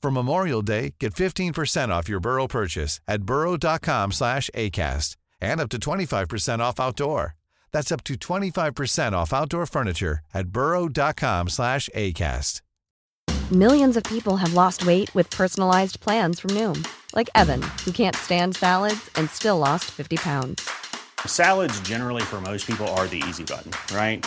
For Memorial Day, get 15% off your Burrow purchase at burrow.com slash ACAST and up to 25% off outdoor. That's up to 25% off outdoor furniture at burrow.com slash ACAST. Millions of people have lost weight with personalized plans from Noom, like Evan, who can't stand salads and still lost 50 pounds. Salads generally for most people are the easy button, right?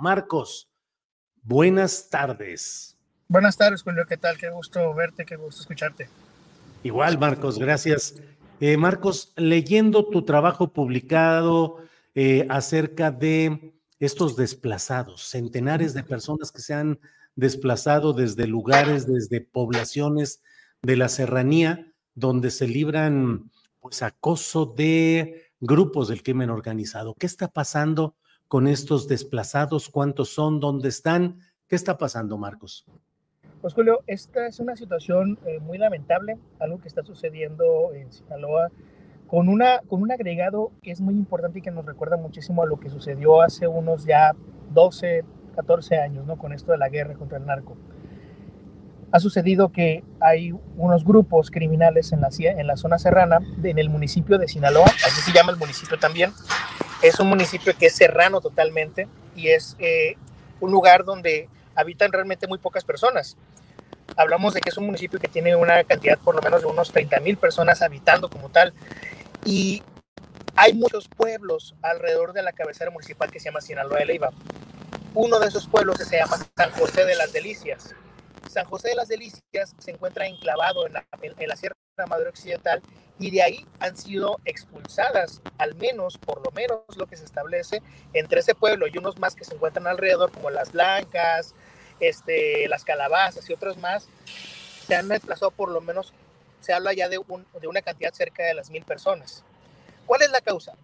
Marcos, buenas tardes. Buenas tardes, Julio. ¿Qué tal? Qué gusto verte, qué gusto escucharte. Igual, Marcos, gracias. Eh, Marcos, leyendo tu trabajo publicado eh, acerca de estos desplazados, centenares de personas que se han desplazado desde lugares, desde poblaciones de la serranía, donde se libran pues acoso de grupos del crimen organizado. ¿Qué está pasando con estos desplazados? ¿Cuántos son? ¿Dónde están? ¿Qué está pasando, Marcos? Pues Julio, esta es una situación eh, muy lamentable, algo que está sucediendo en Sinaloa, con, una, con un agregado que es muy importante y que nos recuerda muchísimo a lo que sucedió hace unos ya 12, 14 años, ¿no? Con esto de la guerra contra el narco. Ha sucedido que hay unos grupos criminales en la, en la zona serrana, en el municipio de Sinaloa, así se llama el municipio también. Es un municipio que es serrano totalmente y es eh, un lugar donde habitan realmente muy pocas personas. Hablamos de que es un municipio que tiene una cantidad por lo menos de unos 30 mil personas habitando como tal. Y hay muchos pueblos alrededor de la cabecera municipal que se llama Sinaloa de Leiva. Uno de esos pueblos se llama San José de las Delicias. San José de las Delicias se encuentra enclavado en la, en la Sierra Madre Occidental y de ahí han sido expulsadas, al menos, por lo menos lo que se establece entre ese pueblo y unos más que se encuentran alrededor, como las blancas, este, las calabazas y otros más, se han desplazado por lo menos, se habla ya de, de una cantidad cerca de las mil personas. ¿Cuál es la causa?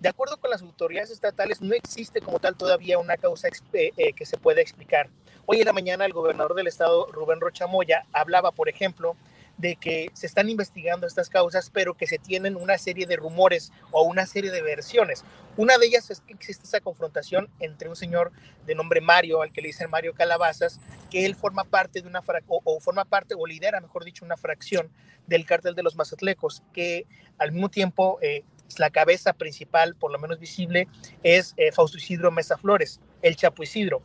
De acuerdo con las autoridades estatales, no existe como tal todavía una causa eh, eh, que se pueda explicar. Hoy en la mañana el gobernador del estado, Rubén Rochamoya, hablaba, por ejemplo, de que se están investigando estas causas, pero que se tienen una serie de rumores o una serie de versiones. Una de ellas es que existe esa confrontación entre un señor de nombre Mario, al que le dicen Mario Calabazas, que él forma parte de una o, forma parte o lidera, mejor dicho, una fracción del cártel de los Mazatlecos, que al mismo tiempo eh, la cabeza principal, por lo menos visible, es eh, Fausto Isidro Mesa Flores, el Chapo Isidro.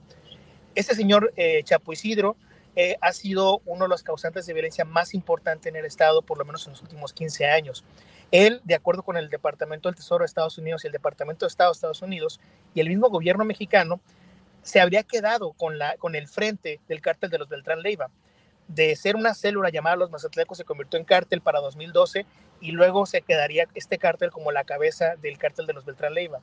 Este señor eh, Chapo Isidro eh, ha sido uno de los causantes de violencia más importante en el Estado, por lo menos en los últimos 15 años. Él, de acuerdo con el Departamento del Tesoro de Estados Unidos y el Departamento de Estado de Estados Unidos y el mismo gobierno mexicano, se habría quedado con, la, con el frente del cártel de los Beltrán Leiva. De ser una célula llamada Los Mazatlecos se convirtió en cártel para 2012 y luego se quedaría este cártel como la cabeza del cártel de los Beltrán Leiva.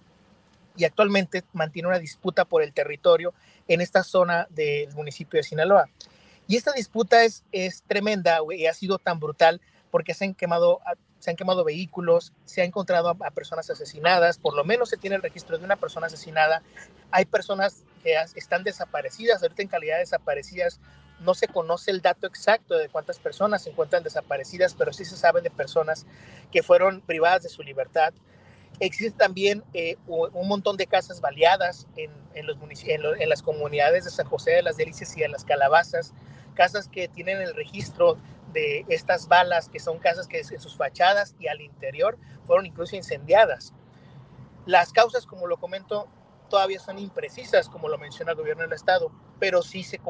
y actualmente mantiene una disputa por el territorio en esta zona del municipio de Sinaloa. Y esta disputa es, es tremenda y ha sido tan brutal porque se han quemado se han quemado vehículos, se ha encontrado a, personas asesinadas, por lo menos se tiene el registro de una persona asesinada. Hay personas que están desaparecidas, ahorita en calidad de desaparecidas. No se conoce el dato exacto de cuántas personas se encuentran desaparecidas, pero sí se sabe de personas que fueron privadas de su libertad. Existe también eh, un montón de casas baleadas en, en, los en, en las comunidades de San José de las Delicias y en las Calabazas, casas que tienen el registro de estas balas, que son casas que en sus fachadas y al interior fueron incluso incendiadas. Las causas, como lo comento, todavía son imprecisas, como lo menciona el gobierno del estado, pero sí se,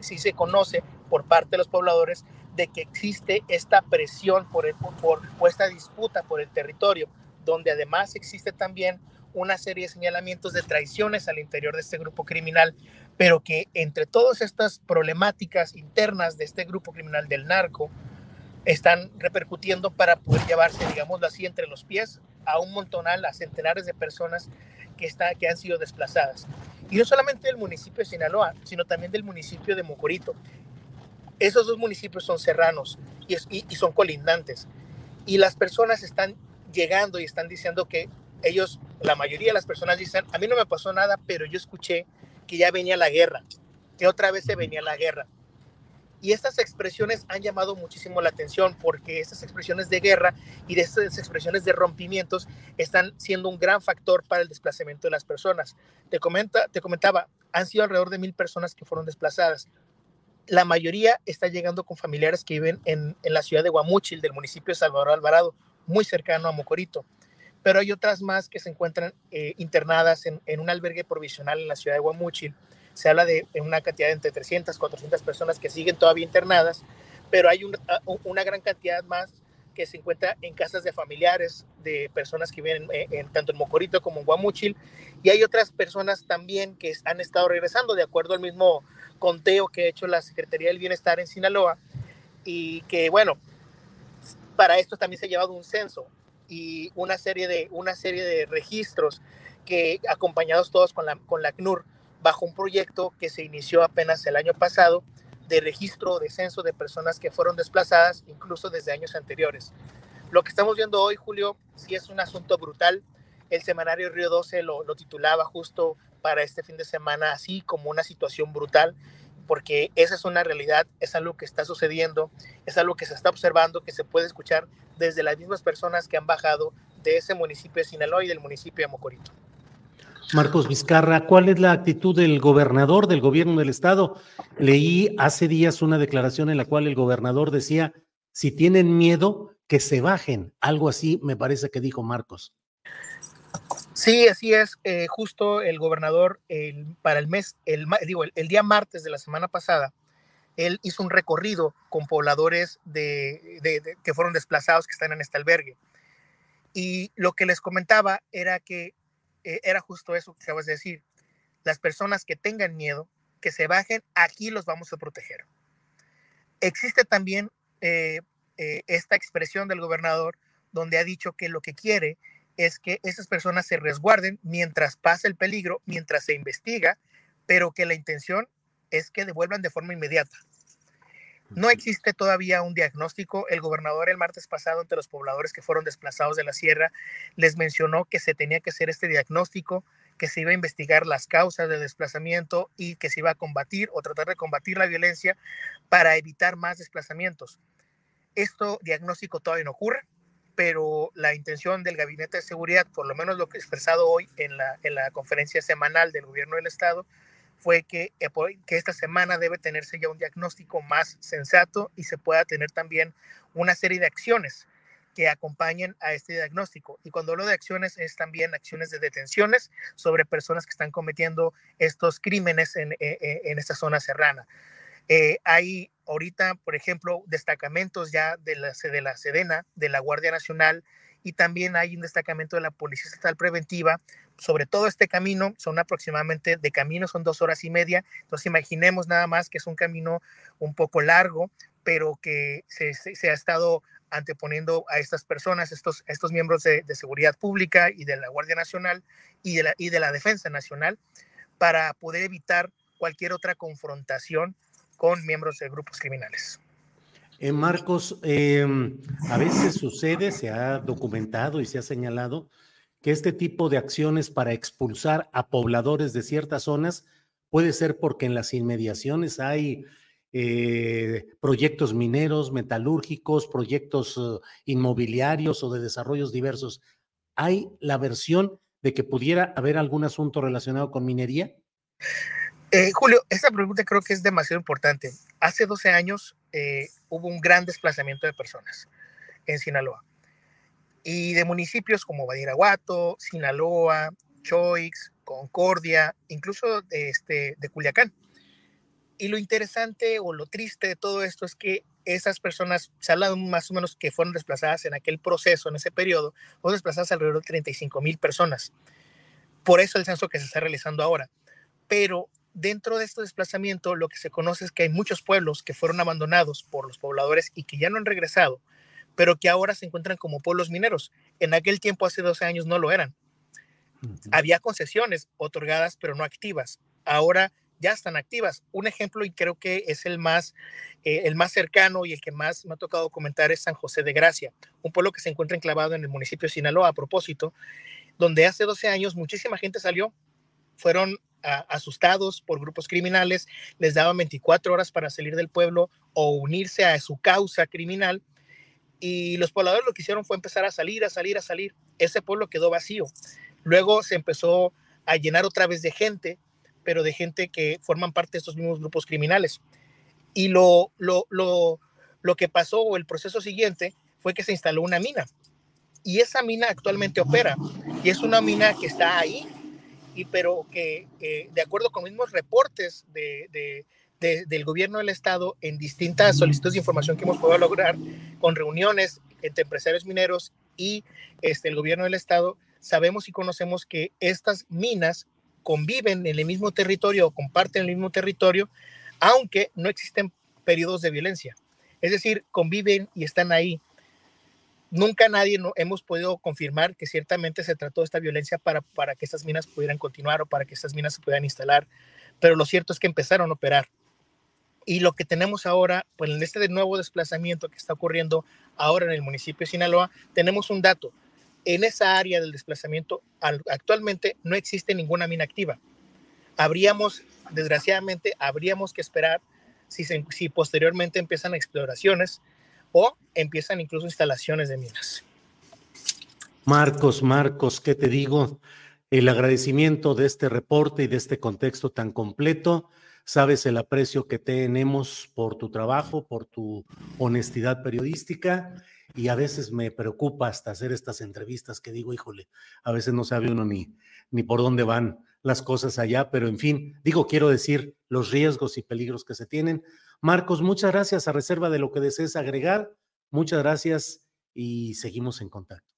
sí, se conoce por parte de los pobladores de que existe esta presión por, el, por, por esta disputa por el territorio, donde además existe también una serie de señalamientos de traiciones al interior de este grupo criminal, pero que entre todas estas problemáticas internas de este grupo criminal del narco, están repercutiendo para poder llevarse, digámoslo así, entre los pies a un montonal, a centenares de personas que, está, que han sido desplazadas. Y no solamente del municipio de Sinaloa, sino también del municipio de Mocorito. Esos dos municipios son serranos y, y son colindantes. Y las personas están llegando y están diciendo que ellos, la mayoría de las personas dicen, a mí no me pasó nada, pero yo escuché que ya venía la guerra, que otra vez se venía la guerra. Y estas expresiones han llamado muchísimo la atención porque estas expresiones de guerra y de estas expresiones de rompimientos están siendo un gran factor para el desplazamiento de las personas. Te, comenta, te comentaba, han sido alrededor de mil personas que fueron desplazadas. La mayoría está llegando con familiares que viven en, en la ciudad de Guamúchil, del municipio de Salvador Alvarado, muy cercano a Mocorito pero hay otras más que se encuentran eh, internadas en, un albergue provisional en la ciudad de Guamúchil. Se habla de una cantidad de entre 300, 400 personas que siguen todavía internadas, pero hay una gran cantidad más que se encuentra en casas de familiares, de personas que viven eh, en, tanto en Mocorito como en Guamúchil, y hay otras personas también que han estado regresando, de acuerdo al mismo conteo que ha hecho la Secretaría del Bienestar en Sinaloa, y que, bueno, para esto también se ha llevado un censo y una serie de, una serie de registros que acompañados todos con la, con la CNUR bajo un proyecto que se inició apenas el año pasado de registro de censo de personas que fueron desplazadas incluso desde años anteriores. Lo que estamos viendo hoy, Julio, sí es un asunto brutal. El semanario Río 12 lo, lo titulaba justo para este fin de semana así como una situación brutal porque esa es una realidad, es algo que está sucediendo, es algo que se está observando, que se puede escuchar desde las mismas personas que han bajado de ese municipio de Sinaloa y del municipio de Mocorito. Marcos Vizcarra, ¿cuál es la actitud del gobernador del gobierno del estado? Leí hace días una declaración en la cual el gobernador decía, si tienen miedo, que se bajen. Algo así me parece que dijo Marcos. Sí, así es. Eh, justo el gobernador para el mes, el, digo, el, día martes de la semana pasada, él hizo un recorrido con pobladores que fueron desplazados que están en este albergue. Y lo que les comentaba era que eh, era justo eso que acabas de decir. Las personas que tengan miedo, que se bajen, aquí los vamos a proteger. Existe también eh, esta expresión del gobernador donde ha dicho que lo que quiere es que esas personas se resguarden mientras pasa el peligro, mientras se investiga, pero que la intención es que devuelvan de forma inmediata. No existe todavía un diagnóstico. El gobernador el martes pasado entre los pobladores que fueron desplazados de la sierra les mencionó que se tenía que hacer este diagnóstico, que se iba a investigar las causas del desplazamiento y que se iba a combatir o tratar de combatir la violencia para evitar más desplazamientos. Esto diagnóstico todavía no ocurre pero la intención del Gabinete de Seguridad, por lo menos lo que he expresado hoy en la, en la conferencia semanal del Gobierno del Estado, fue que, eh, que esta semana debe tenerse ya un diagnóstico más sensato y se pueda tener también una serie de acciones que acompañen a este diagnóstico. Y cuando hablo de acciones es también acciones de detenciones sobre personas que están cometiendo estos crímenes en, eh, eh, en esta zona serrana. Hay ahorita, por ejemplo, destacamentos ya de la, de la Sedena, de la Guardia Nacional, y también hay un destacamento de la Policía Estatal Preventiva sobre todo este camino. Son aproximadamente de camino, son dos horas y media. Entonces imaginemos nada más que es un camino un poco largo, pero que se, se, ha estado anteponiendo a estas personas, estos, estos miembros de, seguridad pública y de la Guardia Nacional y de la, y de la Defensa Nacional para poder evitar cualquier otra confrontación con miembros de grupos criminales. Eh, Marcos, em, a veces sucede, se ha documentado y se ha señalado que este tipo de acciones para expulsar a pobladores de ciertas zonas puede ser porque en las inmediaciones hay eh, proyectos mineros, metalúrgicos, proyectos eh, inmobiliarios o de desarrollos diversos. ¿Hay la versión de que pudiera haber algún asunto relacionado con minería? Eh, Julio, esta pregunta creo que es demasiado importante. Hace 12 años hubo un gran desplazamiento de personas en Sinaloa y de municipios como Badiraguato, Sinaloa, Choix, Concordia, incluso este, de Culiacán. Y lo interesante o lo triste de todo esto es que esas personas, se habla más o menos que fueron desplazadas en aquel proceso, en ese periodo, fueron desplazadas alrededor de 35 mil personas. Por eso el censo que se está realizando ahora. Pero dentro de este desplazamiento, lo que se conoce es que hay muchos pueblos que fueron abandonados por los pobladores y que ya no han regresado, pero que ahora se encuentran como pueblos mineros. En aquel tiempo, hace 12 años, no lo eran. Había concesiones otorgadas, pero no activas. Ahora ya están activas. Un ejemplo, y creo que es el más, eh, el más cercano y el que más me ha tocado comentar, es San José de Gracia, un pueblo que se encuentra enclavado en el municipio de Sinaloa, a propósito, donde hace 12 años muchísima gente salió, fueron asustados por grupos criminales, les daban 24 horas para salir del pueblo o unirse a su causa criminal. Y los pobladores lo que hicieron fue empezar a salir, a salir, a salir. Ese pueblo quedó vacío. Luego se empezó a llenar otra vez de gente pero de gente que forman parte de estos mismos grupos criminales. Y lo, lo, lo, lo que pasó, o el proceso siguiente, fue que se instaló una mina. Y esa mina actualmente opera. Y es una mina que está ahí, pero que eh, de acuerdo con mismos reportes de, de, del gobierno del estado en distintas solicitudes de información que hemos podido lograr con reuniones entre empresarios mineros y este, el gobierno del estado, sabemos y conocemos que estas minas conviven en el mismo territorio o comparten el mismo territorio, aunque no existen periodos de violencia. Es decir, conviven y están ahí. Nunca nadie no, hemos podido confirmar que ciertamente se trató de esta violencia para, para que estas minas pudieran continuar o para que estas minas se puedan instalar, pero lo cierto es que empezaron a operar. Y lo que tenemos ahora, pues en este nuevo desplazamiento que está ocurriendo ahora en el municipio de Sinaloa, tenemos un dato en esa área del desplazamiento actualmente no existe ninguna mina activa. Habríamos, desgraciadamente, habríamos que esperar si, si posteriormente empiezan exploraciones o empiezan incluso instalaciones de minas. Marcos, Marcos, ¿qué te digo? El agradecimiento de este reporte y de este contexto tan completo. Sabes el aprecio que tenemos por tu trabajo, por tu honestidad periodística y a veces me preocupa hasta hacer estas entrevistas que digo, híjole, a veces no sabe uno ni, ni por dónde van las cosas allá, pero en fin, digo, quiero decir los riesgos y peligros que se tienen. Marcos, muchas gracias a reserva de lo que desees agregar. Muchas gracias y seguimos en contacto.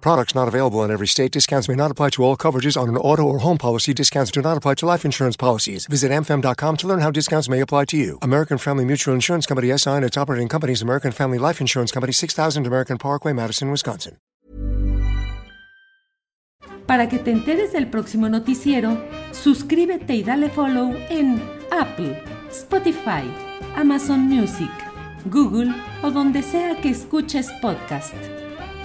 Products not available in every state. Discounts may not apply to all coverages on an auto or home policy. Discounts do not apply to life insurance policies. Visit mfm.com to learn how discounts may apply to you. American Family Mutual Insurance Company SI and its operating companies American Family Life Insurance Company 6000 American Parkway, Madison, Wisconsin. Para que te enteres del próximo noticiero, suscríbete y dale follow en Apple, Spotify, Amazon Music, Google o donde sea que escuches podcast.